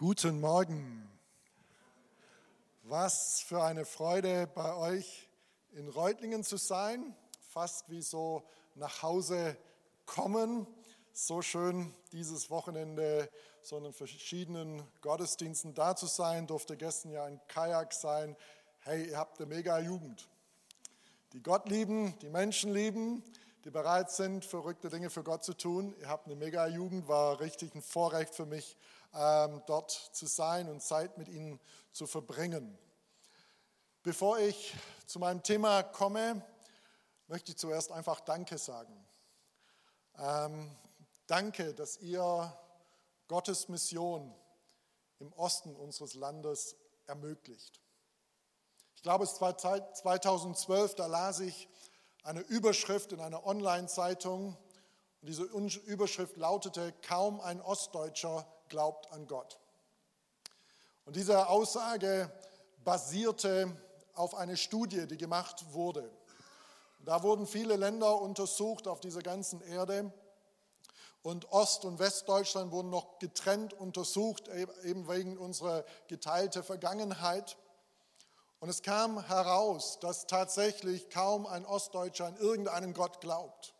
Guten Morgen. Was für eine Freude bei euch in Reutlingen zu sein. Fast wie so nach Hause kommen. So schön dieses Wochenende so in verschiedenen Gottesdiensten da zu sein. Durfte gestern ja ein Kajak sein. Hey, ihr habt eine mega Jugend. Die Gott lieben, die Menschen lieben, die bereit sind, verrückte Dinge für Gott zu tun. Ihr habt eine mega Jugend, war richtig ein Vorrecht für mich dort zu sein und Zeit mit ihnen zu verbringen. Bevor ich zu meinem Thema komme, möchte ich zuerst einfach Danke sagen. Ähm, danke, dass ihr Gottes Mission im Osten unseres Landes ermöglicht. Ich glaube, es war 2012, da las ich eine Überschrift in einer Online-Zeitung und diese Überschrift lautete, kaum ein Ostdeutscher glaubt an Gott. Und diese Aussage basierte auf einer Studie, die gemacht wurde. Da wurden viele Länder untersucht auf dieser ganzen Erde. Und Ost- und Westdeutschland wurden noch getrennt untersucht, eben wegen unserer geteilten Vergangenheit. Und es kam heraus, dass tatsächlich kaum ein Ostdeutscher an irgendeinen Gott glaubt.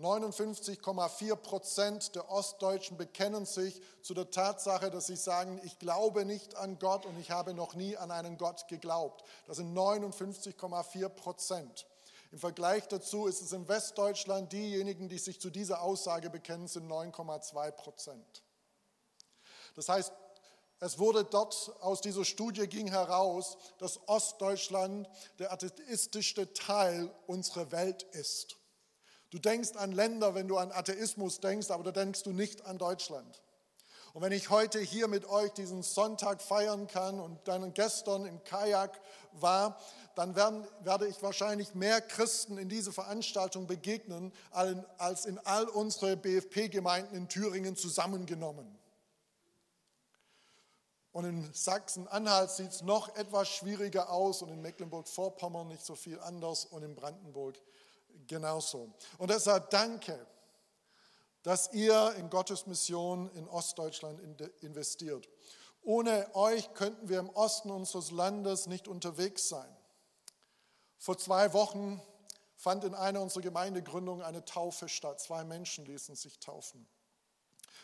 59,4 Prozent der Ostdeutschen bekennen sich zu der Tatsache, dass sie sagen, ich glaube nicht an Gott und ich habe noch nie an einen Gott geglaubt. Das sind 59,4 Prozent. Im Vergleich dazu ist es in Westdeutschland, diejenigen, die sich zu dieser Aussage bekennen, sind 9,2 Prozent. Das heißt, es wurde dort aus dieser Studie ging heraus, dass Ostdeutschland der atheistischste Teil unserer Welt ist. Du denkst an Länder, wenn du an Atheismus denkst, aber da denkst du nicht an Deutschland. Und wenn ich heute hier mit euch diesen Sonntag feiern kann und dann gestern im Kajak war, dann werden, werde ich wahrscheinlich mehr Christen in diese Veranstaltung begegnen, als in all unsere BFP-Gemeinden in Thüringen zusammengenommen. Und in Sachsen-Anhalt sieht es noch etwas schwieriger aus und in Mecklenburg-Vorpommern nicht so viel anders und in Brandenburg genauso. Und deshalb danke, dass ihr in Gottes Mission in Ostdeutschland investiert. Ohne euch könnten wir im Osten unseres Landes nicht unterwegs sein. Vor zwei Wochen fand in einer unserer Gemeindegründungen eine Taufe statt. Zwei Menschen ließen sich taufen.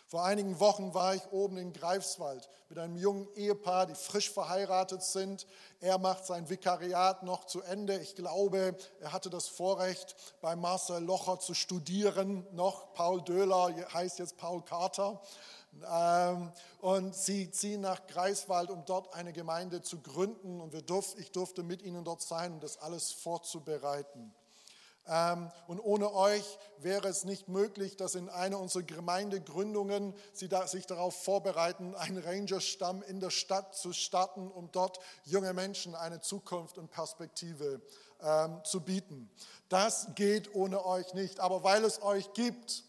Vor einigen Wochen war ich oben in Greifswald mit einem jungen Ehepaar, die frisch verheiratet sind. Er macht sein Vikariat noch zu Ende. Ich glaube, er hatte das Vorrecht, bei Marcel Locher zu studieren. Noch Paul Döhler heißt jetzt Paul Carter. Ähm, und sie ziehen nach Greifswald, um dort eine Gemeinde zu gründen. Und ich durfte mit ihnen dort sein, um das alles vorzubereiten. Ähm, und ohne euch wäre es nicht möglich, dass in einer unserer Gemeindegründungen sie sich darauf vorbereiten, einen Rangerstamm in der Stadt zu starten, um dort junge Menschen eine Zukunft und Perspektive ähm, zu bieten. Das geht ohne euch nicht. Aber weil es euch gibt,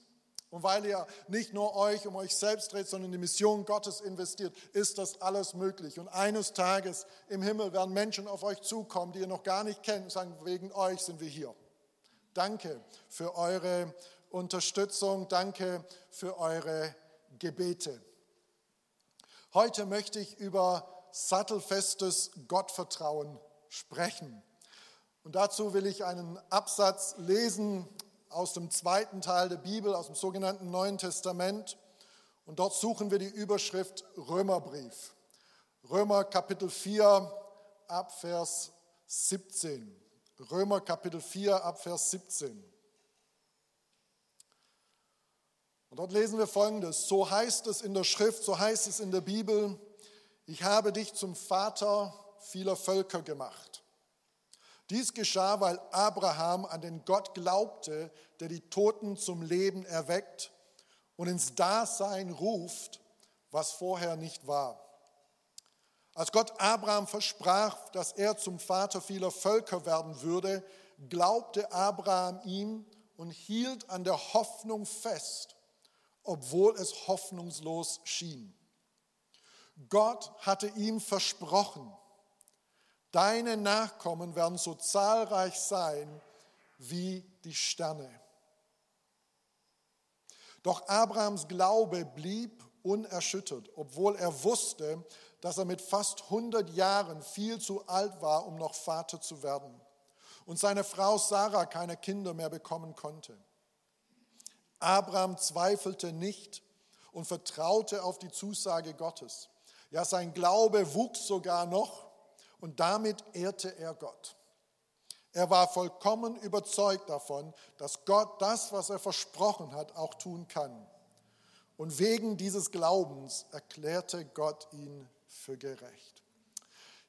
und weil ihr nicht nur euch um euch selbst dreht, sondern in die Mission Gottes investiert, ist das alles möglich. Und eines Tages im Himmel werden Menschen auf euch zukommen, die ihr noch gar nicht kennt und sagen, wegen euch sind wir hier. Danke für eure Unterstützung. Danke für eure Gebete. Heute möchte ich über sattelfestes Gottvertrauen sprechen. Und dazu will ich einen Absatz lesen aus dem zweiten Teil der Bibel, aus dem sogenannten Neuen Testament. Und dort suchen wir die Überschrift Römerbrief. Römer Kapitel 4 ab Vers 17. Römer Kapitel 4 ab Vers 17. Und dort lesen wir folgendes. So heißt es in der Schrift, so heißt es in der Bibel, ich habe dich zum Vater vieler Völker gemacht. Dies geschah, weil Abraham an den Gott glaubte, der die Toten zum Leben erweckt und ins Dasein ruft, was vorher nicht war. Als Gott Abraham versprach, dass er zum Vater vieler Völker werden würde, glaubte Abraham ihm und hielt an der Hoffnung fest, obwohl es hoffnungslos schien. Gott hatte ihm versprochen, deine Nachkommen werden so zahlreich sein wie die Sterne. Doch Abrahams Glaube blieb unerschüttert, obwohl er wusste, dass er mit fast 100 Jahren viel zu alt war, um noch Vater zu werden und seine Frau Sarah keine Kinder mehr bekommen konnte. Abraham zweifelte nicht und vertraute auf die Zusage Gottes. Ja, sein Glaube wuchs sogar noch und damit ehrte er Gott. Er war vollkommen überzeugt davon, dass Gott das, was er versprochen hat, auch tun kann. Und wegen dieses Glaubens erklärte Gott ihn für gerecht.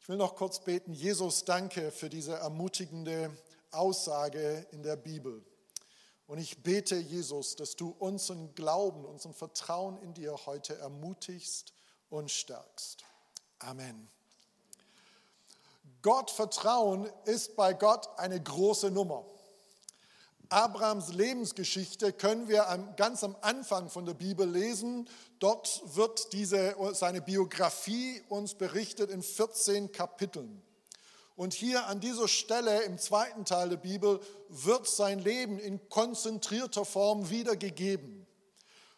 Ich will noch kurz beten. Jesus, danke für diese ermutigende Aussage in der Bibel. Und ich bete, Jesus, dass du unseren Glauben, unseren Vertrauen in dir heute ermutigst und stärkst. Amen. Gott vertrauen ist bei Gott eine große Nummer. Abrahams Lebensgeschichte können wir ganz am Anfang von der Bibel lesen. Dort wird diese, seine Biografie uns berichtet in 14 Kapiteln. Und hier an dieser Stelle im zweiten Teil der Bibel wird sein Leben in konzentrierter Form wiedergegeben.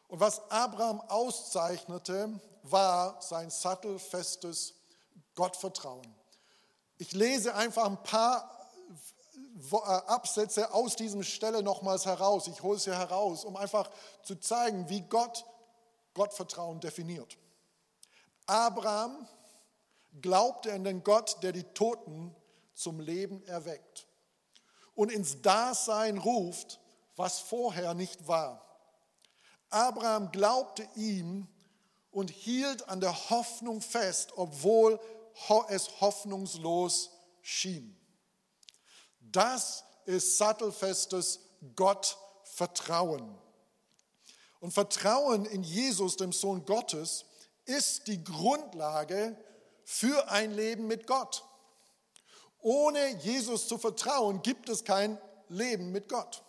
Und was Abraham auszeichnete, war sein sattelfestes Gottvertrauen. Ich lese einfach ein paar Absätze aus diesem Stelle nochmals heraus. Ich hole es hier heraus, um einfach zu zeigen, wie Gott Gottvertrauen definiert. Abraham glaubte an den Gott, der die Toten zum Leben erweckt und ins Dasein ruft, was vorher nicht war. Abraham glaubte ihm und hielt an der Hoffnung fest, obwohl es hoffnungslos schien. Das ist sattelfestes Gottvertrauen. Und Vertrauen in Jesus, dem Sohn Gottes, ist die Grundlage für ein Leben mit Gott. Ohne Jesus zu vertrauen, gibt es kein Leben mit Gott.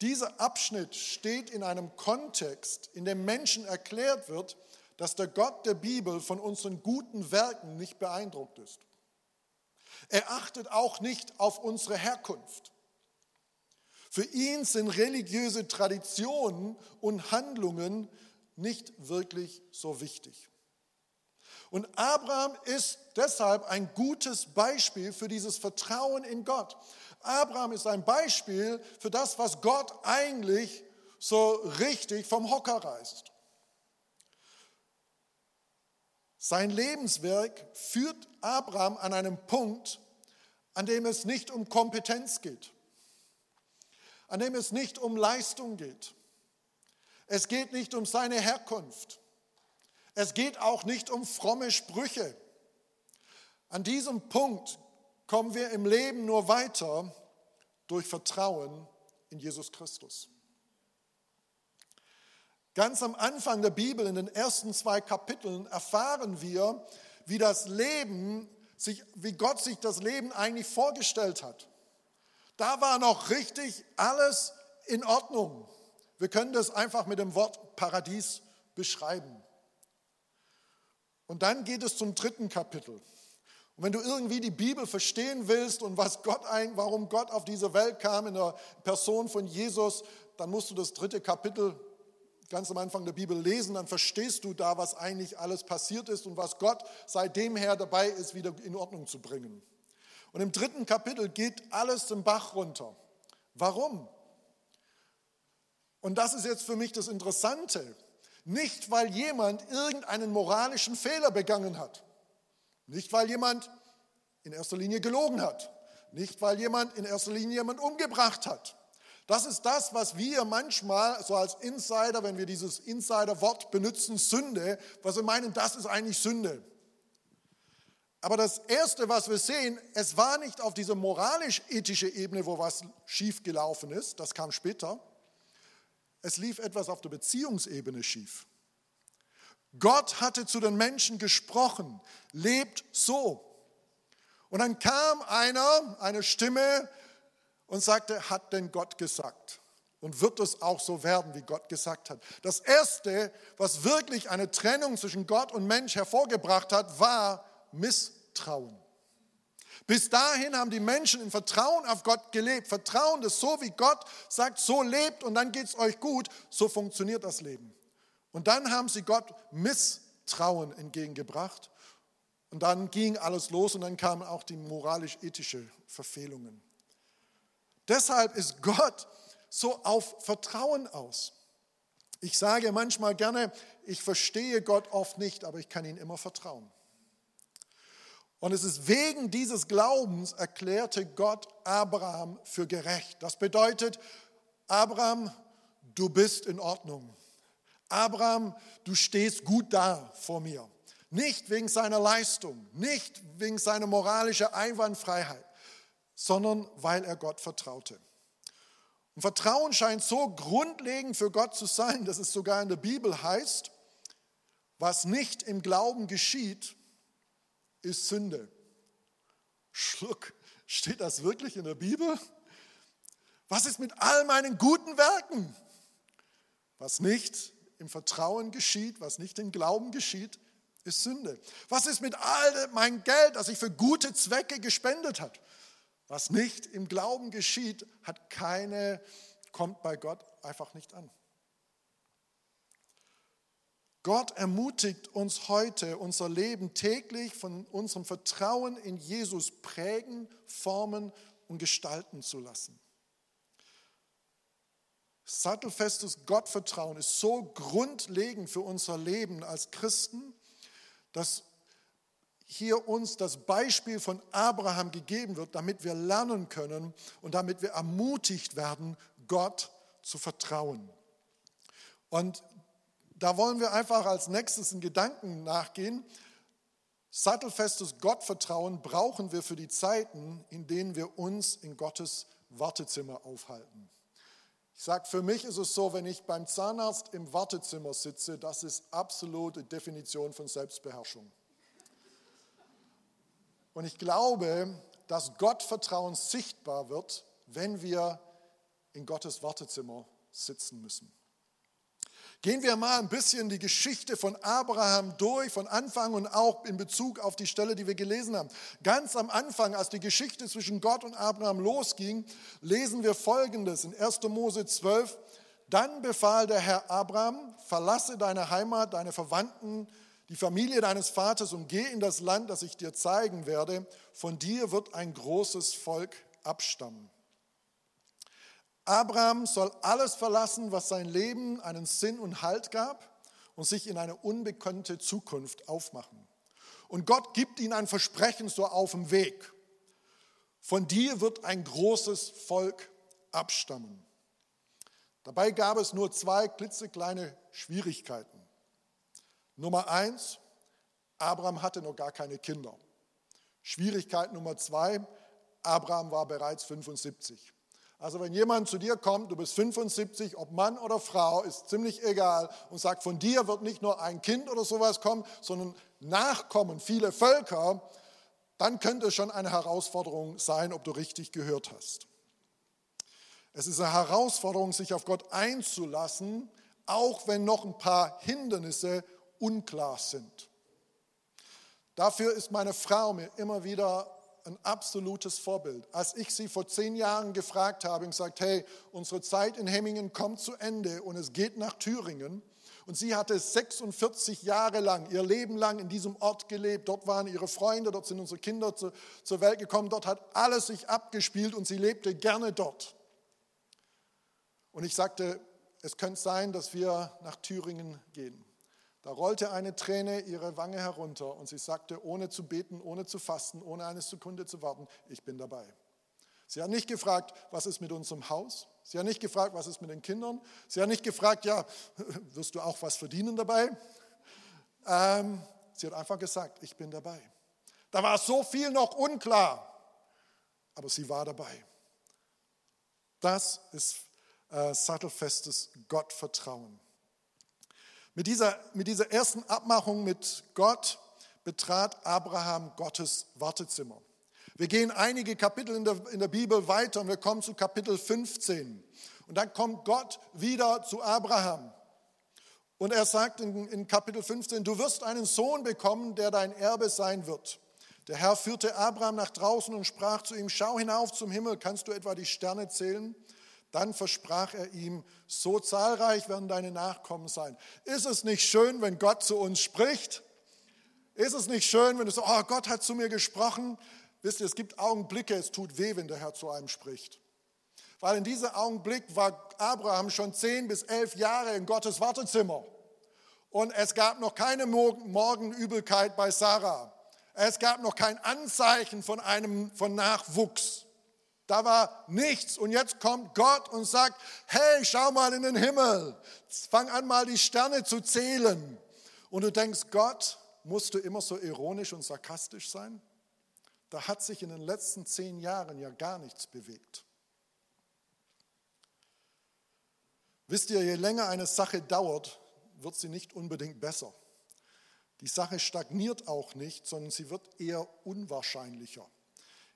Dieser Abschnitt steht in einem Kontext, in dem Menschen erklärt wird, dass der Gott der Bibel von unseren guten Werken nicht beeindruckt ist. Er achtet auch nicht auf unsere Herkunft. Für ihn sind religiöse Traditionen und Handlungen nicht wirklich so wichtig. Und Abraham ist deshalb ein gutes Beispiel für dieses Vertrauen in Gott. Abraham ist ein Beispiel für das, was Gott eigentlich so richtig vom Hocker reißt. Sein Lebenswerk führt Abraham an einem Punkt, an dem es nicht um Kompetenz geht, an dem es nicht um Leistung geht. Es geht nicht um seine Herkunft. Es geht auch nicht um fromme Sprüche. An diesem Punkt kommen wir im Leben nur weiter durch Vertrauen in Jesus Christus. Ganz am Anfang der Bibel, in den ersten zwei Kapiteln, erfahren wir, wie das Leben sich, wie Gott sich das Leben eigentlich vorgestellt hat. Da war noch richtig alles in Ordnung. Wir können das einfach mit dem Wort Paradies beschreiben. Und dann geht es zum dritten Kapitel. Und wenn du irgendwie die Bibel verstehen willst und was Gott ein, warum Gott auf diese Welt kam in der Person von Jesus, dann musst du das dritte Kapitel ganz am Anfang der Bibel lesen, dann verstehst du da, was eigentlich alles passiert ist und was Gott seitdem her dabei ist, wieder in Ordnung zu bringen. Und im dritten Kapitel geht alles zum Bach runter. Warum? Und das ist jetzt für mich das Interessante. Nicht, weil jemand irgendeinen moralischen Fehler begangen hat. Nicht, weil jemand in erster Linie gelogen hat. Nicht, weil jemand in erster Linie jemand umgebracht hat. Das ist das, was wir manchmal so als Insider, wenn wir dieses Insider-Wort benutzen, Sünde, was wir meinen, das ist eigentlich Sünde. Aber das Erste, was wir sehen, es war nicht auf dieser moralisch-ethische Ebene, wo was schiefgelaufen ist, das kam später, es lief etwas auf der Beziehungsebene schief. Gott hatte zu den Menschen gesprochen, lebt so. Und dann kam einer, eine Stimme und sagte, hat denn Gott gesagt? Und wird es auch so werden, wie Gott gesagt hat? Das Erste, was wirklich eine Trennung zwischen Gott und Mensch hervorgebracht hat, war Misstrauen. Bis dahin haben die Menschen in Vertrauen auf Gott gelebt. Vertrauen, dass so wie Gott sagt, so lebt und dann geht es euch gut, so funktioniert das Leben. Und dann haben sie Gott Misstrauen entgegengebracht. Und dann ging alles los und dann kamen auch die moralisch-ethische Verfehlungen. Deshalb ist Gott so auf Vertrauen aus. Ich sage manchmal gerne, ich verstehe Gott oft nicht, aber ich kann ihm immer vertrauen. Und es ist wegen dieses Glaubens erklärte Gott Abraham für gerecht. Das bedeutet, Abraham, du bist in Ordnung. Abraham, du stehst gut da vor mir. Nicht wegen seiner Leistung, nicht wegen seiner moralischen Einwandfreiheit, sondern weil er Gott vertraute. Und Vertrauen scheint so grundlegend für Gott zu sein, dass es sogar in der Bibel heißt, was nicht im Glauben geschieht, ist Sünde. Schluck, steht das wirklich in der Bibel? Was ist mit all meinen guten Werken? Was nicht im Vertrauen geschieht, was nicht im Glauben geschieht, ist Sünde. Was ist mit all mein Geld, das ich für gute Zwecke gespendet habe? Was nicht im Glauben geschieht, hat keine, kommt bei Gott einfach nicht an. Gott ermutigt uns heute, unser Leben täglich von unserem Vertrauen in Jesus prägen, formen und gestalten zu lassen. Sattelfestes Gottvertrauen ist so grundlegend für unser Leben als Christen, dass hier uns das Beispiel von Abraham gegeben wird, damit wir lernen können und damit wir ermutigt werden, Gott zu vertrauen. Und da wollen wir einfach als nächstes einen Gedanken nachgehen. Sattelfestes Gottvertrauen brauchen wir für die Zeiten, in denen wir uns in Gottes Wartezimmer aufhalten. Ich sage, für mich ist es so, wenn ich beim Zahnarzt im Wartezimmer sitze, das ist absolute Definition von Selbstbeherrschung. Und ich glaube, dass Gottvertrauen sichtbar wird, wenn wir in Gottes Wartezimmer sitzen müssen. Gehen wir mal ein bisschen die Geschichte von Abraham durch, von Anfang und auch in Bezug auf die Stelle, die wir gelesen haben. Ganz am Anfang, als die Geschichte zwischen Gott und Abraham losging, lesen wir Folgendes in 1. Mose 12. Dann befahl der Herr Abraham, verlasse deine Heimat, deine Verwandten, die Familie deines Vaters und geh in das Land, das ich dir zeigen werde. Von dir wird ein großes Volk abstammen. Abraham soll alles verlassen, was sein Leben einen Sinn und Halt gab und sich in eine unbekannte Zukunft aufmachen. Und Gott gibt ihm ein Versprechen so auf dem Weg. Von dir wird ein großes Volk abstammen. Dabei gab es nur zwei klitzekleine Schwierigkeiten. Nummer eins, Abraham hatte noch gar keine Kinder. Schwierigkeit Nummer zwei, Abraham war bereits 75. Also wenn jemand zu dir kommt, du bist 75, ob Mann oder Frau, ist ziemlich egal und sagt, von dir wird nicht nur ein Kind oder sowas kommen, sondern Nachkommen, viele Völker, dann könnte es schon eine Herausforderung sein, ob du richtig gehört hast. Es ist eine Herausforderung, sich auf Gott einzulassen, auch wenn noch ein paar Hindernisse unklar sind. Dafür ist meine Frau mir immer wieder ein absolutes Vorbild. Als ich sie vor zehn Jahren gefragt habe und gesagt, hey, unsere Zeit in Hemmingen kommt zu Ende und es geht nach Thüringen. Und sie hatte 46 Jahre lang, ihr Leben lang in diesem Ort gelebt. Dort waren ihre Freunde, dort sind unsere Kinder zu, zur Welt gekommen. Dort hat alles sich abgespielt und sie lebte gerne dort. Und ich sagte, es könnte sein, dass wir nach Thüringen gehen. Da rollte eine Träne ihre Wange herunter und sie sagte, ohne zu beten, ohne zu fasten, ohne eine Sekunde zu warten, ich bin dabei. Sie hat nicht gefragt, was ist mit unserem Haus? Sie hat nicht gefragt, was ist mit den Kindern? Sie hat nicht gefragt, ja, wirst du auch was verdienen dabei? Ähm, sie hat einfach gesagt, ich bin dabei. Da war so viel noch unklar, aber sie war dabei. Das ist äh, sattelfestes Gottvertrauen. Mit dieser, mit dieser ersten Abmachung mit Gott betrat Abraham Gottes Wartezimmer. Wir gehen einige Kapitel in der, in der Bibel weiter und wir kommen zu Kapitel 15. Und dann kommt Gott wieder zu Abraham. Und er sagt in, in Kapitel 15, du wirst einen Sohn bekommen, der dein Erbe sein wird. Der Herr führte Abraham nach draußen und sprach zu ihm, schau hinauf zum Himmel, kannst du etwa die Sterne zählen? Dann versprach er ihm, so zahlreich werden deine Nachkommen sein. Ist es nicht schön, wenn Gott zu uns spricht? Ist es nicht schön, wenn du so, oh, Gott hat zu mir gesprochen? Wisst ihr, es gibt Augenblicke, es tut weh, wenn der Herr zu einem spricht. Weil in diesem Augenblick war Abraham schon zehn bis elf Jahre in Gottes Wartezimmer. Und es gab noch keine Morgenübelkeit bei Sarah. Es gab noch kein Anzeichen von einem von Nachwuchs. Da war nichts. Und jetzt kommt Gott und sagt, hey, schau mal in den Himmel. Fang an mal die Sterne zu zählen. Und du denkst, Gott, musst du immer so ironisch und sarkastisch sein? Da hat sich in den letzten zehn Jahren ja gar nichts bewegt. Wisst ihr, je länger eine Sache dauert, wird sie nicht unbedingt besser. Die Sache stagniert auch nicht, sondern sie wird eher unwahrscheinlicher.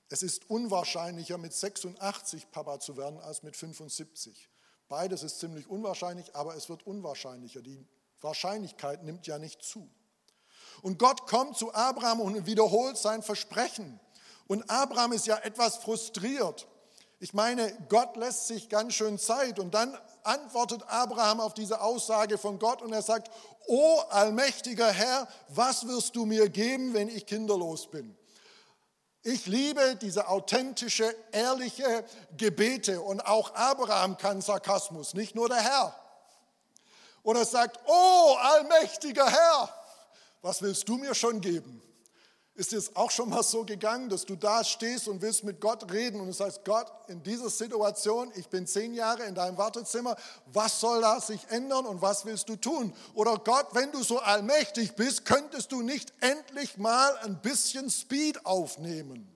Es ist unwahrscheinlicher, mit 86 Papa zu werden, als mit 75. Beides ist ziemlich unwahrscheinlich, aber es wird unwahrscheinlicher. Die Wahrscheinlichkeit nimmt ja nicht zu. Und Gott kommt zu Abraham und wiederholt sein Versprechen. Und Abraham ist ja etwas frustriert. Ich meine, Gott lässt sich ganz schön Zeit und dann antwortet Abraham auf diese Aussage von Gott und er sagt, O allmächtiger Herr, was wirst du mir geben, wenn ich kinderlos bin? Ich liebe diese authentische, ehrliche Gebete und auch Abraham kann Sarkasmus, nicht nur der Herr. Und er sagt, oh allmächtiger Herr, was willst du mir schon geben? Ist es auch schon mal so gegangen, dass du da stehst und willst mit Gott reden und du sagst, Gott, in dieser Situation, ich bin zehn Jahre in deinem Wartezimmer, was soll da sich ändern und was willst du tun? Oder Gott, wenn du so allmächtig bist, könntest du nicht endlich mal ein bisschen Speed aufnehmen?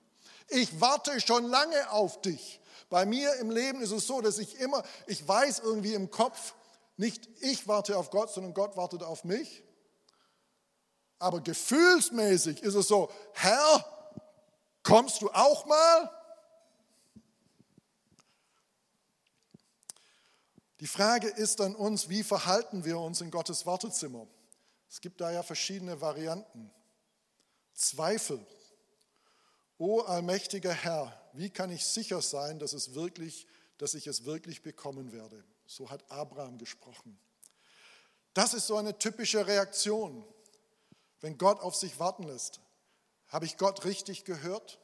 Ich warte schon lange auf dich. Bei mir im Leben ist es so, dass ich immer, ich weiß irgendwie im Kopf, nicht ich warte auf Gott, sondern Gott wartet auf mich. Aber gefühlsmäßig ist es so, Herr, kommst du auch mal? Die Frage ist an uns, wie verhalten wir uns in Gottes Wartezimmer? Es gibt da ja verschiedene Varianten. Zweifel. O allmächtiger Herr, wie kann ich sicher sein, dass, es wirklich, dass ich es wirklich bekommen werde? So hat Abraham gesprochen. Das ist so eine typische Reaktion. Wenn Gott auf sich warten lässt, habe ich Gott richtig gehört?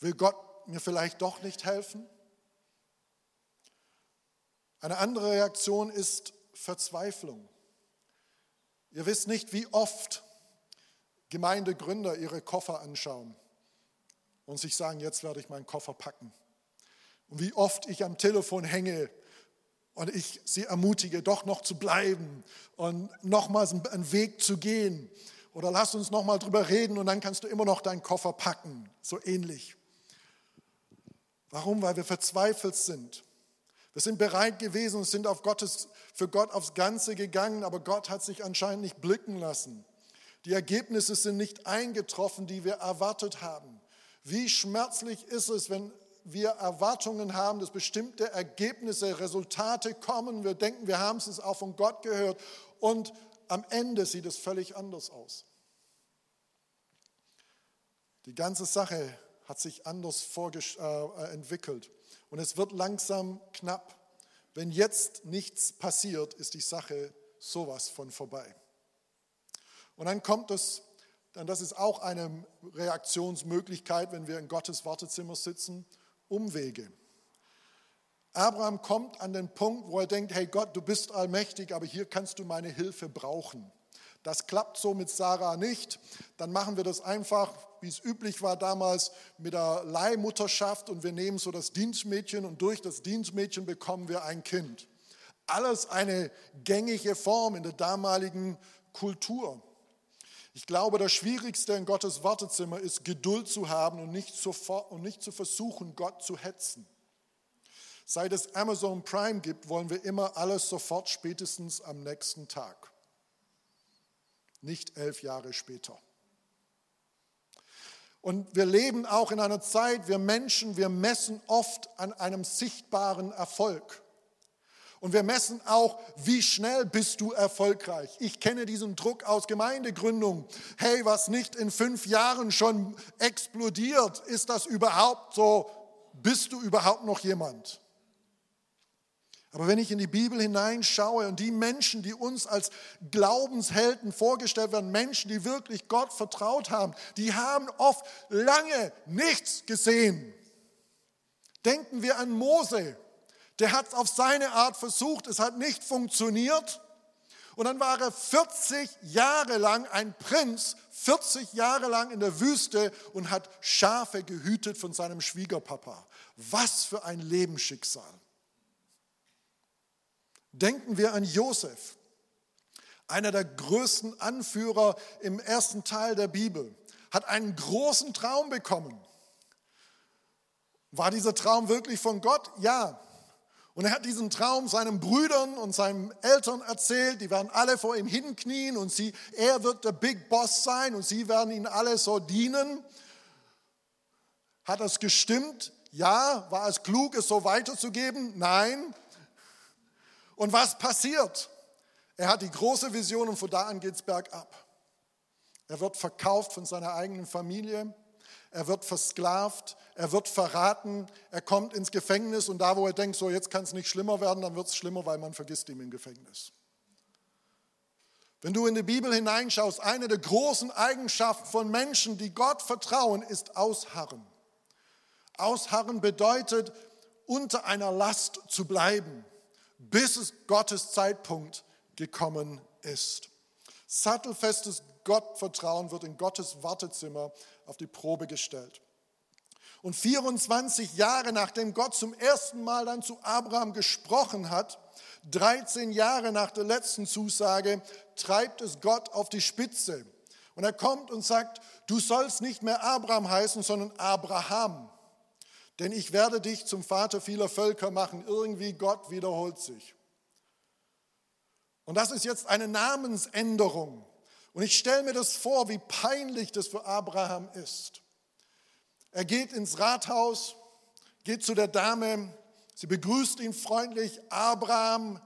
Will Gott mir vielleicht doch nicht helfen? Eine andere Reaktion ist Verzweiflung. Ihr wisst nicht, wie oft Gemeindegründer ihre Koffer anschauen und sich sagen, jetzt werde ich meinen Koffer packen. Und wie oft ich am Telefon hänge und ich sie ermutige, doch noch zu bleiben und nochmals einen Weg zu gehen. Oder lass uns nochmal drüber reden und dann kannst du immer noch deinen Koffer packen. So ähnlich. Warum? Weil wir verzweifelt sind. Wir sind bereit gewesen und sind auf Gottes, für Gott aufs Ganze gegangen, aber Gott hat sich anscheinend nicht blicken lassen. Die Ergebnisse sind nicht eingetroffen, die wir erwartet haben. Wie schmerzlich ist es, wenn wir Erwartungen haben, dass bestimmte Ergebnisse, Resultate kommen. Wir denken, wir haben es auch von Gott gehört und am Ende sieht es völlig anders aus. Die ganze Sache hat sich anders äh, entwickelt und es wird langsam knapp. Wenn jetzt nichts passiert, ist die Sache sowas von vorbei. Und dann kommt es, dann das ist auch eine Reaktionsmöglichkeit, wenn wir in Gottes Wartezimmer sitzen Umwege. Abraham kommt an den Punkt, wo er denkt, hey Gott, du bist allmächtig, aber hier kannst du meine Hilfe brauchen. Das klappt so mit Sarah nicht. Dann machen wir das einfach, wie es üblich war damals, mit der Leihmutterschaft und wir nehmen so das Dienstmädchen und durch das Dienstmädchen bekommen wir ein Kind. Alles eine gängige Form in der damaligen Kultur. Ich glaube, das Schwierigste in Gottes Wartezimmer ist, Geduld zu haben und nicht, sofort, und nicht zu versuchen, Gott zu hetzen. Seit es Amazon Prime gibt, wollen wir immer alles sofort, spätestens am nächsten Tag. Nicht elf Jahre später. Und wir leben auch in einer Zeit, wir Menschen, wir messen oft an einem sichtbaren Erfolg. Und wir messen auch, wie schnell bist du erfolgreich. Ich kenne diesen Druck aus Gemeindegründung. Hey, was nicht in fünf Jahren schon explodiert, ist das überhaupt so? Bist du überhaupt noch jemand? Aber wenn ich in die Bibel hineinschaue und die Menschen, die uns als Glaubenshelden vorgestellt werden, Menschen, die wirklich Gott vertraut haben, die haben oft lange nichts gesehen. Denken wir an Mose. Der hat es auf seine Art versucht, es hat nicht funktioniert. Und dann war er 40 Jahre lang ein Prinz, 40 Jahre lang in der Wüste und hat Schafe gehütet von seinem Schwiegerpapa. Was für ein Lebensschicksal. Denken wir an Josef, einer der größten Anführer im ersten Teil der Bibel, hat einen großen Traum bekommen. War dieser Traum wirklich von Gott? Ja. Und er hat diesen Traum seinen Brüdern und seinen Eltern erzählt. Die werden alle vor ihm hinknien und sie, er wird der Big Boss sein und sie werden ihn alle so dienen. Hat das gestimmt? Ja. War es klug, es so weiterzugeben? Nein. Und was passiert? Er hat die große Vision und von da an geht es bergab. Er wird verkauft von seiner eigenen Familie. Er wird versklavt. Er wird verraten. Er kommt ins Gefängnis und da, wo er denkt, so jetzt kann es nicht schlimmer werden, dann wird es schlimmer, weil man vergisst ihn im Gefängnis. Wenn du in die Bibel hineinschaust, eine der großen Eigenschaften von Menschen, die Gott vertrauen, ist Ausharren. Ausharren bedeutet, unter einer Last zu bleiben bis es Gottes Zeitpunkt gekommen ist. Sattelfestes Gottvertrauen wird in Gottes Wartezimmer auf die Probe gestellt. Und 24 Jahre nachdem Gott zum ersten Mal dann zu Abraham gesprochen hat, 13 Jahre nach der letzten Zusage, treibt es Gott auf die Spitze. Und er kommt und sagt, du sollst nicht mehr Abraham heißen, sondern Abraham denn ich werde dich zum Vater vieler Völker machen. Irgendwie Gott wiederholt sich. Und das ist jetzt eine Namensänderung. Und ich stelle mir das vor, wie peinlich das für Abraham ist. Er geht ins Rathaus, geht zu der Dame, sie begrüßt ihn freundlich. Abraham,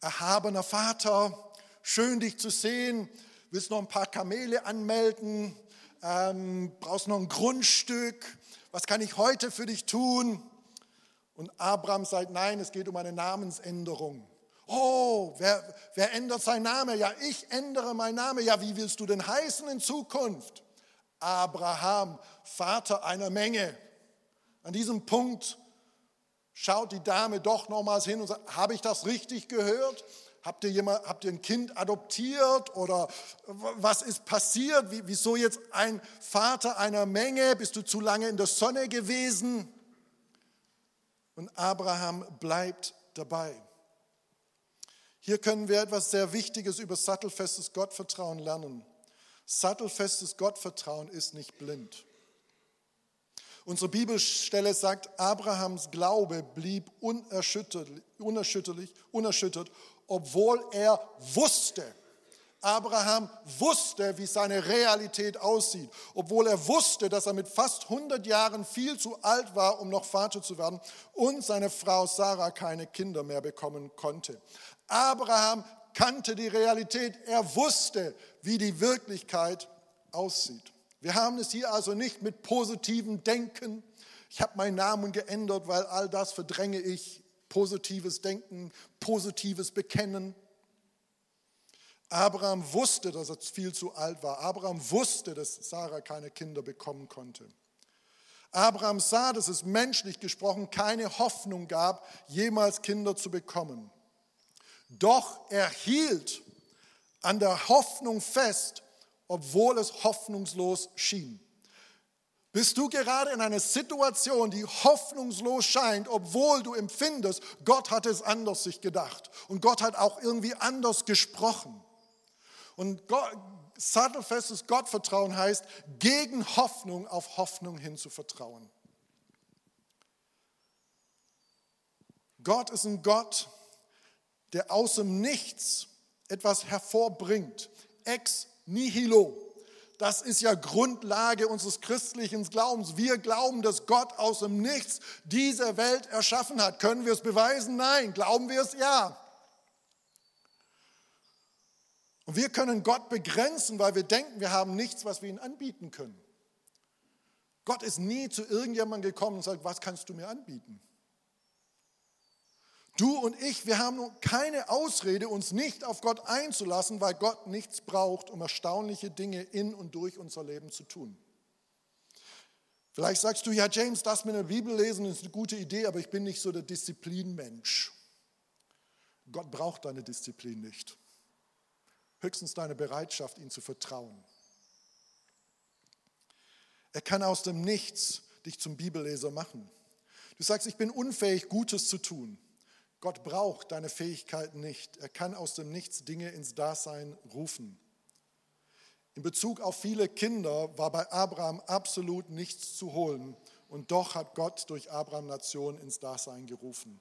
erhabener Vater, schön dich zu sehen. Willst noch ein paar Kamele anmelden? Ähm, brauchst noch ein Grundstück? was kann ich heute für dich tun? Und Abraham sagt, nein, es geht um eine Namensänderung. Oh, wer, wer ändert seinen Namen? Ja, ich ändere meinen Namen. Ja, wie willst du denn heißen in Zukunft? Abraham, Vater einer Menge. An diesem Punkt schaut die Dame doch nochmals hin und sagt, habe ich das richtig gehört? Habt ihr, jemand, habt ihr ein Kind adoptiert oder was ist passiert? Wie, wieso jetzt ein Vater einer Menge? Bist du zu lange in der Sonne gewesen? Und Abraham bleibt dabei. Hier können wir etwas sehr Wichtiges über sattelfestes Gottvertrauen lernen. Sattelfestes Gottvertrauen ist nicht blind. Unsere Bibelstelle sagt, Abrahams Glaube blieb unerschütterlich, unerschütterlich, unerschüttert, obwohl er wusste, Abraham wusste, wie seine Realität aussieht, obwohl er wusste, dass er mit fast 100 Jahren viel zu alt war, um noch Vater zu werden und seine Frau Sarah keine Kinder mehr bekommen konnte. Abraham kannte die Realität, er wusste, wie die Wirklichkeit aussieht. Wir haben es hier also nicht mit positivem Denken. Ich habe meinen Namen geändert, weil all das verdränge ich positives Denken, positives Bekennen. Abraham wusste, dass er viel zu alt war. Abraham wusste, dass Sarah keine Kinder bekommen konnte. Abraham sah, dass es menschlich gesprochen keine Hoffnung gab, jemals Kinder zu bekommen. Doch er hielt an der Hoffnung fest, obwohl es hoffnungslos schien. Bist du gerade in einer Situation, die hoffnungslos scheint, obwohl du empfindest, Gott hat es anders sich gedacht und Gott hat auch irgendwie anders gesprochen. Und Gott, sattelfestes Gottvertrauen heißt, gegen Hoffnung auf Hoffnung hin zu vertrauen. Gott ist ein Gott, der aus dem Nichts etwas hervorbringt. Ex nihilo. Das ist ja Grundlage unseres christlichen Glaubens. Wir glauben, dass Gott aus dem Nichts diese Welt erschaffen hat. Können wir es beweisen? Nein. Glauben wir es? Ja. Und wir können Gott begrenzen, weil wir denken, wir haben nichts, was wir ihm anbieten können. Gott ist nie zu irgendjemandem gekommen und sagt, was kannst du mir anbieten? Du und ich, wir haben keine Ausrede, uns nicht auf Gott einzulassen, weil Gott nichts braucht, um erstaunliche Dinge in und durch unser Leben zu tun. Vielleicht sagst du, ja James, das mit der Bibel lesen ist eine gute Idee, aber ich bin nicht so der Disziplinmensch. Gott braucht deine Disziplin nicht. Höchstens deine Bereitschaft, ihm zu vertrauen. Er kann aus dem Nichts dich zum Bibelleser machen. Du sagst, ich bin unfähig, Gutes zu tun. Gott braucht deine Fähigkeiten nicht. Er kann aus dem Nichts Dinge ins Dasein rufen. In Bezug auf viele Kinder war bei Abraham absolut nichts zu holen. Und doch hat Gott durch Abraham Nation ins Dasein gerufen.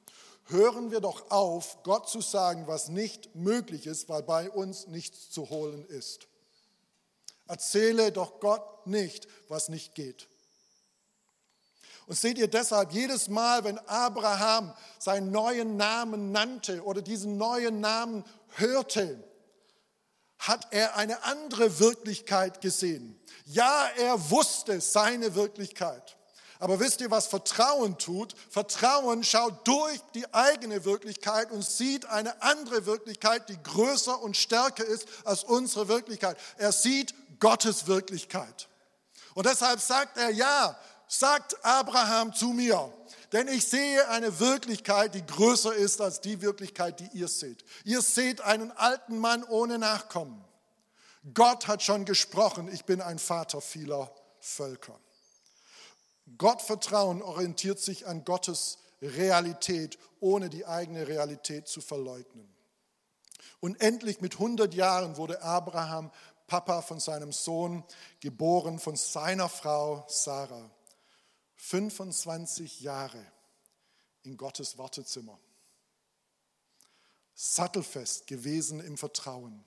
Hören wir doch auf, Gott zu sagen, was nicht möglich ist, weil bei uns nichts zu holen ist. Erzähle doch Gott nicht, was nicht geht. Und seht ihr deshalb, jedes Mal, wenn Abraham seinen neuen Namen nannte oder diesen neuen Namen hörte, hat er eine andere Wirklichkeit gesehen. Ja, er wusste seine Wirklichkeit. Aber wisst ihr, was Vertrauen tut? Vertrauen schaut durch die eigene Wirklichkeit und sieht eine andere Wirklichkeit, die größer und stärker ist als unsere Wirklichkeit. Er sieht Gottes Wirklichkeit. Und deshalb sagt er, ja, sagt Abraham zu mir, denn ich sehe eine Wirklichkeit, die größer ist als die Wirklichkeit, die ihr seht. Ihr seht einen alten Mann ohne Nachkommen. Gott hat schon gesprochen, ich bin ein Vater vieler Völker. Gottvertrauen orientiert sich an Gottes Realität, ohne die eigene Realität zu verleugnen. Und endlich mit 100 Jahren wurde Abraham Papa von seinem Sohn, geboren von seiner Frau Sarah. 25 Jahre in Gottes Wartezimmer. Sattelfest gewesen im Vertrauen.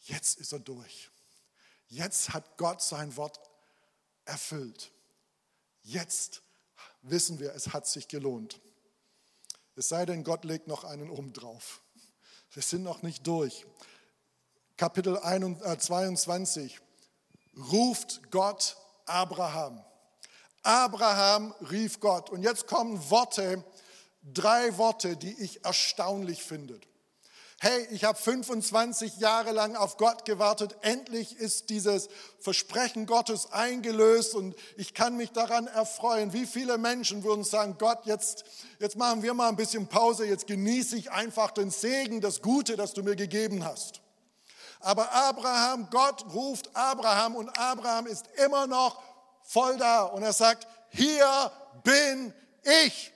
Jetzt ist er durch. Jetzt hat Gott sein Wort erfüllt. Jetzt wissen wir, es hat sich gelohnt. Es sei denn, Gott legt noch einen oben drauf. Wir sind noch nicht durch. Kapitel 22 äh, ruft Gott Abraham. Abraham rief Gott. Und jetzt kommen Worte, drei Worte, die ich erstaunlich finde. Hey, ich habe 25 Jahre lang auf Gott gewartet. Endlich ist dieses Versprechen Gottes eingelöst und ich kann mich daran erfreuen. Wie viele Menschen würden sagen, Gott, jetzt, jetzt machen wir mal ein bisschen Pause, jetzt genieße ich einfach den Segen, das Gute, das du mir gegeben hast. Aber Abraham, Gott ruft Abraham und Abraham ist immer noch voll da. Und er sagt, hier bin ich.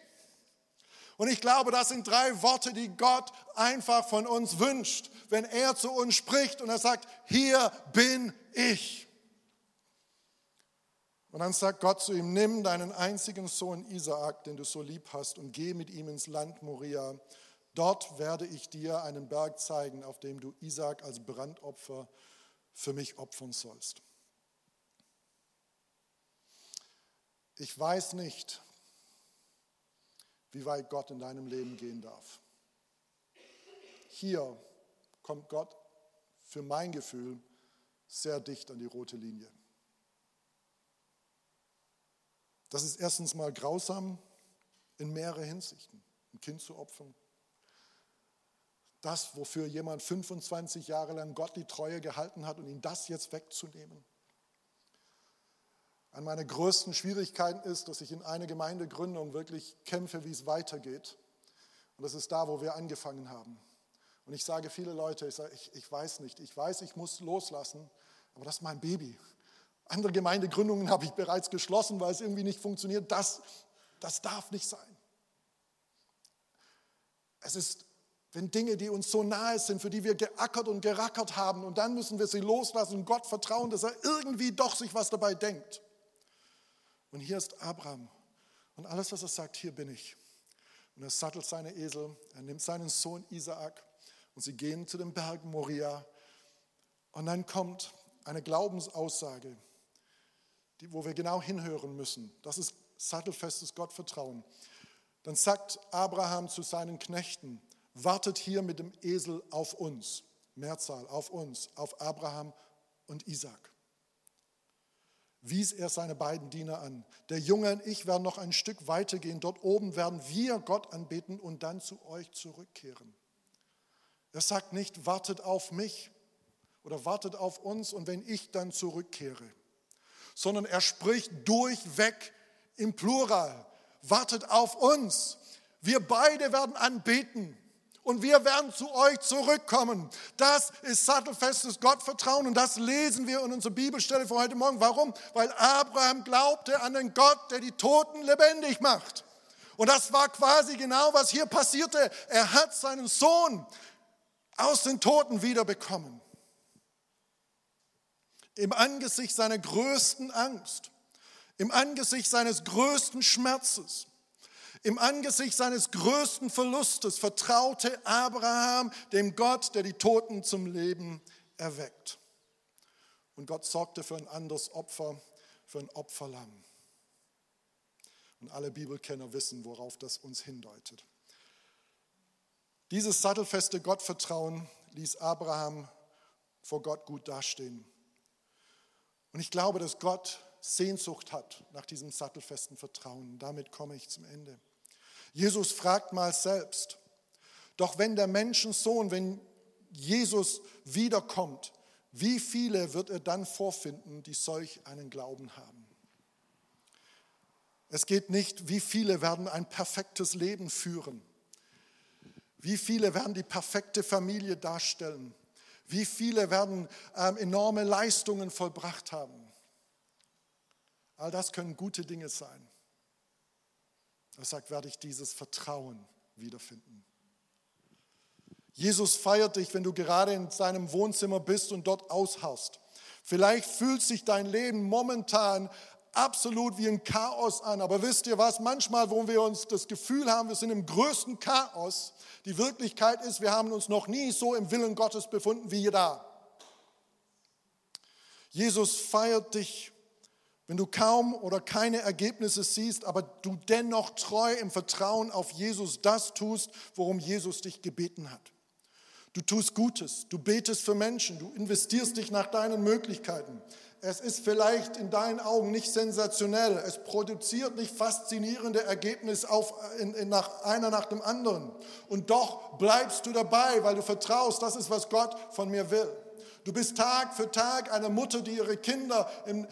Und ich glaube, das sind drei Worte, die Gott einfach von uns wünscht, wenn er zu uns spricht und er sagt, hier bin ich. Und dann sagt Gott zu ihm, nimm deinen einzigen Sohn Isaak, den du so lieb hast, und geh mit ihm ins Land Moria. Dort werde ich dir einen Berg zeigen, auf dem du Isaak als Brandopfer für mich opfern sollst. Ich weiß nicht, wie weit Gott in deinem Leben gehen darf. Hier kommt Gott für mein Gefühl sehr dicht an die rote Linie. Das ist erstens mal grausam in mehrere Hinsichten, ein Kind zu opfern. Das, wofür jemand 25 Jahre lang Gott die Treue gehalten hat und ihn das jetzt wegzunehmen. An meine größten Schwierigkeiten ist, dass ich in eine Gemeindegründung wirklich kämpfe, wie es weitergeht. Und das ist da, wo wir angefangen haben. Und ich sage viele Leute, ich, sage, ich, ich weiß nicht, ich weiß, ich muss loslassen, aber das ist mein Baby. Andere Gemeindegründungen habe ich bereits geschlossen, weil es irgendwie nicht funktioniert. Das, das darf nicht sein. Es ist, wenn Dinge, die uns so nahe sind, für die wir geackert und gerackert haben, und dann müssen wir sie loslassen und Gott vertrauen, dass er irgendwie doch sich was dabei denkt. Und hier ist Abraham. Und alles, was er sagt, hier bin ich. Und er sattelt seine Esel, er nimmt seinen Sohn Isaak und sie gehen zu dem Berg Moria. Und dann kommt eine Glaubensaussage, die, wo wir genau hinhören müssen. Das ist sattelfestes Gottvertrauen. Dann sagt Abraham zu seinen Knechten, wartet hier mit dem Esel auf uns, Mehrzahl, auf uns, auf Abraham und Isaac. Wies er seine beiden Diener an. Der Junge und ich werden noch ein Stück weitergehen. Dort oben werden wir Gott anbeten und dann zu euch zurückkehren. Er sagt nicht, wartet auf mich oder wartet auf uns und wenn ich dann zurückkehre, sondern er spricht durchweg im Plural. Wartet auf uns. Wir beide werden anbeten und wir werden zu euch zurückkommen. Das ist sattelfestes Gottvertrauen und das lesen wir in unserer Bibelstelle für heute Morgen. Warum? Weil Abraham glaubte an den Gott, der die Toten lebendig macht. Und das war quasi genau, was hier passierte. Er hat seinen Sohn aus den Toten wiederbekommen. Im Angesicht seiner größten Angst, im Angesicht seines größten Schmerzes, im Angesicht seines größten Verlustes vertraute Abraham dem Gott, der die Toten zum Leben erweckt. Und Gott sorgte für ein anderes Opfer, für ein Opferlamm. Und alle Bibelkenner wissen, worauf das uns hindeutet. Dieses sattelfeste Gottvertrauen ließ Abraham vor Gott gut dastehen. Und ich glaube, dass Gott Sehnsucht hat nach diesem sattelfesten Vertrauen. Damit komme ich zum Ende. Jesus fragt mal selbst, doch wenn der Menschensohn, wenn Jesus wiederkommt, wie viele wird er dann vorfinden, die solch einen Glauben haben? Es geht nicht, wie viele werden ein perfektes Leben führen. Wie viele werden die perfekte Familie darstellen? Wie viele werden ähm, enorme Leistungen vollbracht haben? All das können gute Dinge sein. Er sagt, werde ich dieses Vertrauen wiederfinden. Jesus feiert dich, wenn du gerade in seinem Wohnzimmer bist und dort ausharrst. Vielleicht fühlt sich dein Leben momentan absolut wie ein Chaos an. Aber wisst ihr was? Manchmal, wo wir uns das Gefühl haben, wir sind im größten Chaos, die Wirklichkeit ist, wir haben uns noch nie so im Willen Gottes befunden wie hier da. Jesus feiert dich wenn du kaum oder keine Ergebnisse siehst, aber du dennoch treu im Vertrauen auf Jesus das tust, worum Jesus dich gebeten hat. Du tust Gutes, du betest für Menschen, du investierst dich nach deinen Möglichkeiten. Es ist vielleicht in deinen Augen nicht sensationell, es produziert nicht faszinierende Ergebnisse auf, in, in, nach einer nach dem anderen. Und doch bleibst du dabei, weil du vertraust, das ist, was Gott von mir will. Du bist Tag für Tag eine Mutter, die ihre Kinder im,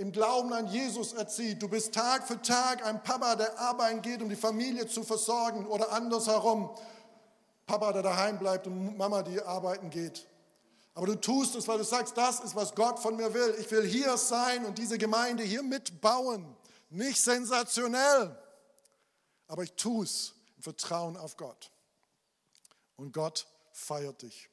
im Glauben an Jesus erzieht. Du bist Tag für Tag ein Papa, der arbeiten geht, um die Familie zu versorgen oder andersherum. Papa, der daheim bleibt und Mama, die arbeiten geht. Aber du tust es, weil du sagst, das ist, was Gott von mir will. Ich will hier sein und diese Gemeinde hier mitbauen. Nicht sensationell, aber ich tue es im Vertrauen auf Gott. Und Gott feiert dich.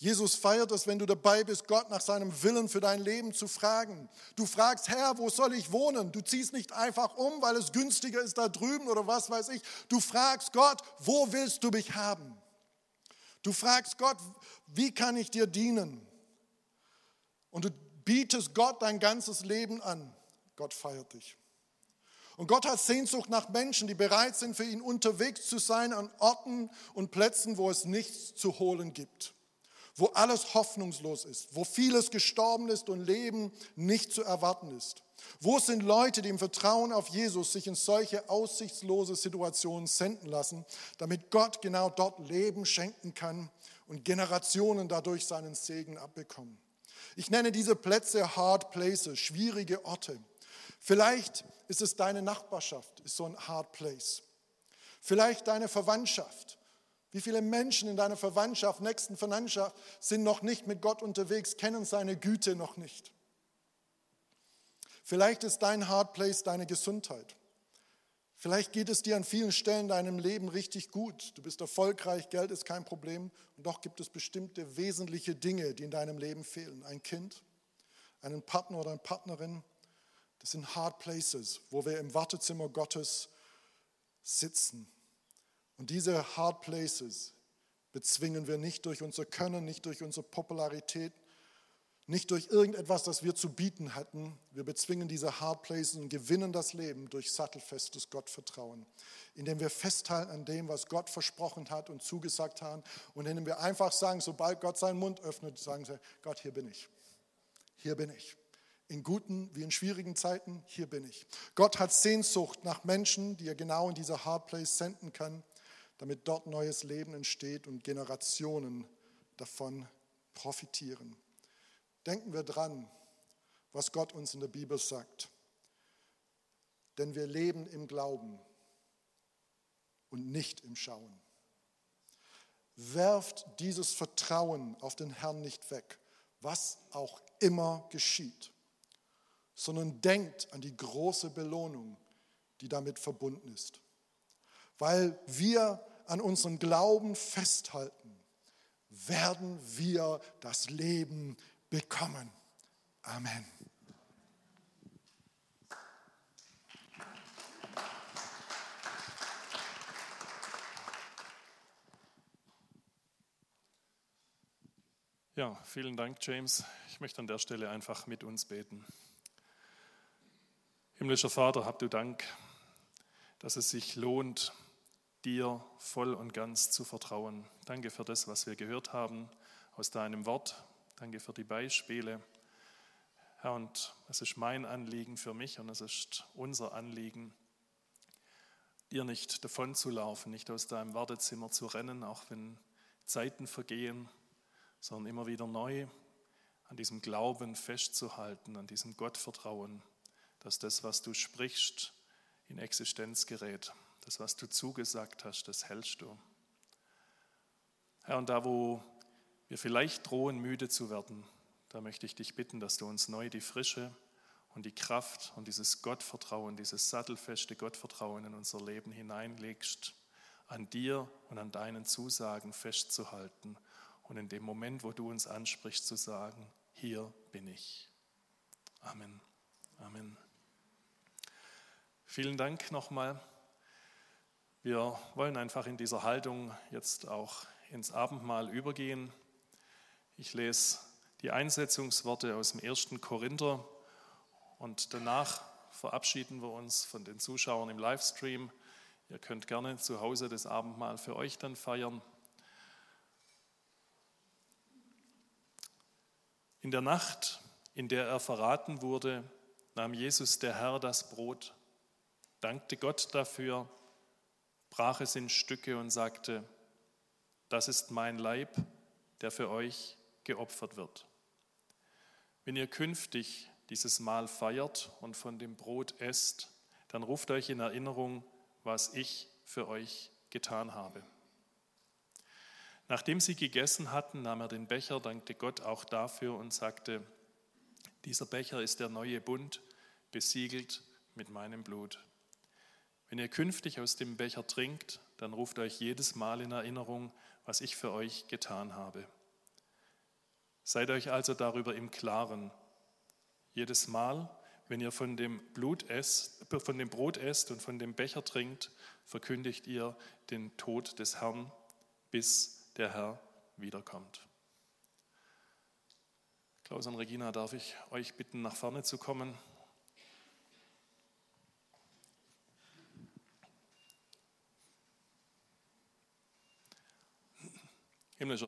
Jesus feiert es, wenn du dabei bist, Gott nach seinem Willen für dein Leben zu fragen. Du fragst, Herr, wo soll ich wohnen? Du ziehst nicht einfach um, weil es günstiger ist da drüben oder was weiß ich. Du fragst Gott, wo willst du mich haben? Du fragst Gott, wie kann ich dir dienen? Und du bietest Gott dein ganzes Leben an. Gott feiert dich. Und Gott hat Sehnsucht nach Menschen, die bereit sind, für ihn unterwegs zu sein an Orten und Plätzen, wo es nichts zu holen gibt wo alles hoffnungslos ist, wo vieles gestorben ist und Leben nicht zu erwarten ist. Wo sind Leute, die im Vertrauen auf Jesus sich in solche aussichtslose Situationen senden lassen, damit Gott genau dort Leben schenken kann und Generationen dadurch seinen Segen abbekommen? Ich nenne diese Plätze Hard Places, schwierige Orte. Vielleicht ist es deine Nachbarschaft, ist so ein Hard Place. Vielleicht deine Verwandtschaft. Wie viele Menschen in deiner Verwandtschaft, nächsten Verwandtschaft sind noch nicht mit Gott unterwegs, kennen seine Güte noch nicht? Vielleicht ist dein Hard Place deine Gesundheit. Vielleicht geht es dir an vielen Stellen in deinem Leben richtig gut. Du bist erfolgreich, Geld ist kein Problem. Und doch gibt es bestimmte wesentliche Dinge, die in deinem Leben fehlen. Ein Kind, einen Partner oder eine Partnerin. Das sind Hard Places, wo wir im Wartezimmer Gottes sitzen und diese Hard Places bezwingen wir nicht durch unser Können, nicht durch unsere Popularität, nicht durch irgendetwas, das wir zu bieten hatten. Wir bezwingen diese Hard Places und gewinnen das Leben durch sattelfestes Gottvertrauen, indem wir festhalten an dem, was Gott versprochen hat und zugesagt haben und indem wir einfach sagen, sobald Gott seinen Mund öffnet, sagen sie, Gott, hier bin ich. Hier bin ich. in guten wie in schwierigen Zeiten, hier bin ich. Gott hat Sehnsucht nach Menschen, die er genau in diese Hard Place senden kann, damit dort neues Leben entsteht und Generationen davon profitieren. Denken wir dran, was Gott uns in der Bibel sagt. Denn wir leben im Glauben und nicht im Schauen. Werft dieses Vertrauen auf den Herrn nicht weg, was auch immer geschieht, sondern denkt an die große Belohnung, die damit verbunden ist. Weil wir an unserem Glauben festhalten, werden wir das Leben bekommen. Amen. Ja, vielen Dank, James. Ich möchte an der Stelle einfach mit uns beten. Himmlischer Vater, habt du Dank, dass es sich lohnt, dir voll und ganz zu vertrauen. Danke für das, was wir gehört haben aus deinem Wort. Danke für die Beispiele. Herr, und es ist mein Anliegen für mich und es ist unser Anliegen, dir nicht davon zu laufen, nicht aus deinem Wartezimmer zu rennen, auch wenn Zeiten vergehen, sondern immer wieder neu an diesem Glauben festzuhalten, an diesem Gottvertrauen, dass das, was du sprichst, in Existenz gerät. Das, was du zugesagt hast, das hältst du. Herr, und da, wo wir vielleicht drohen, müde zu werden, da möchte ich dich bitten, dass du uns neu die Frische und die Kraft und dieses Gottvertrauen, dieses sattelfeste Gottvertrauen in unser Leben hineinlegst, an dir und an deinen Zusagen festzuhalten und in dem Moment, wo du uns ansprichst, zu sagen, hier bin ich. Amen. Amen. Vielen Dank nochmal. Wir wollen einfach in dieser Haltung jetzt auch ins Abendmahl übergehen. Ich lese die Einsetzungsworte aus dem ersten Korinther und danach verabschieden wir uns von den Zuschauern im Livestream. Ihr könnt gerne zu Hause das Abendmahl für euch dann feiern. In der Nacht, in der er verraten wurde, nahm Jesus der Herr das Brot, dankte Gott dafür, brach es in Stücke und sagte, das ist mein Leib, der für euch geopfert wird. Wenn ihr künftig dieses Mahl feiert und von dem Brot esst, dann ruft euch in Erinnerung, was ich für euch getan habe. Nachdem sie gegessen hatten, nahm er den Becher, dankte Gott auch dafür und sagte, dieser Becher ist der neue Bund, besiegelt mit meinem Blut. Wenn ihr künftig aus dem Becher trinkt, dann ruft euch jedes Mal in Erinnerung, was ich für euch getan habe. Seid euch also darüber im Klaren. Jedes Mal, wenn ihr von dem, Blut esst, von dem Brot esst und von dem Becher trinkt, verkündigt ihr den Tod des Herrn, bis der Herr wiederkommt. Klaus und Regina, darf ich euch bitten, nach vorne zu kommen? Himmlischer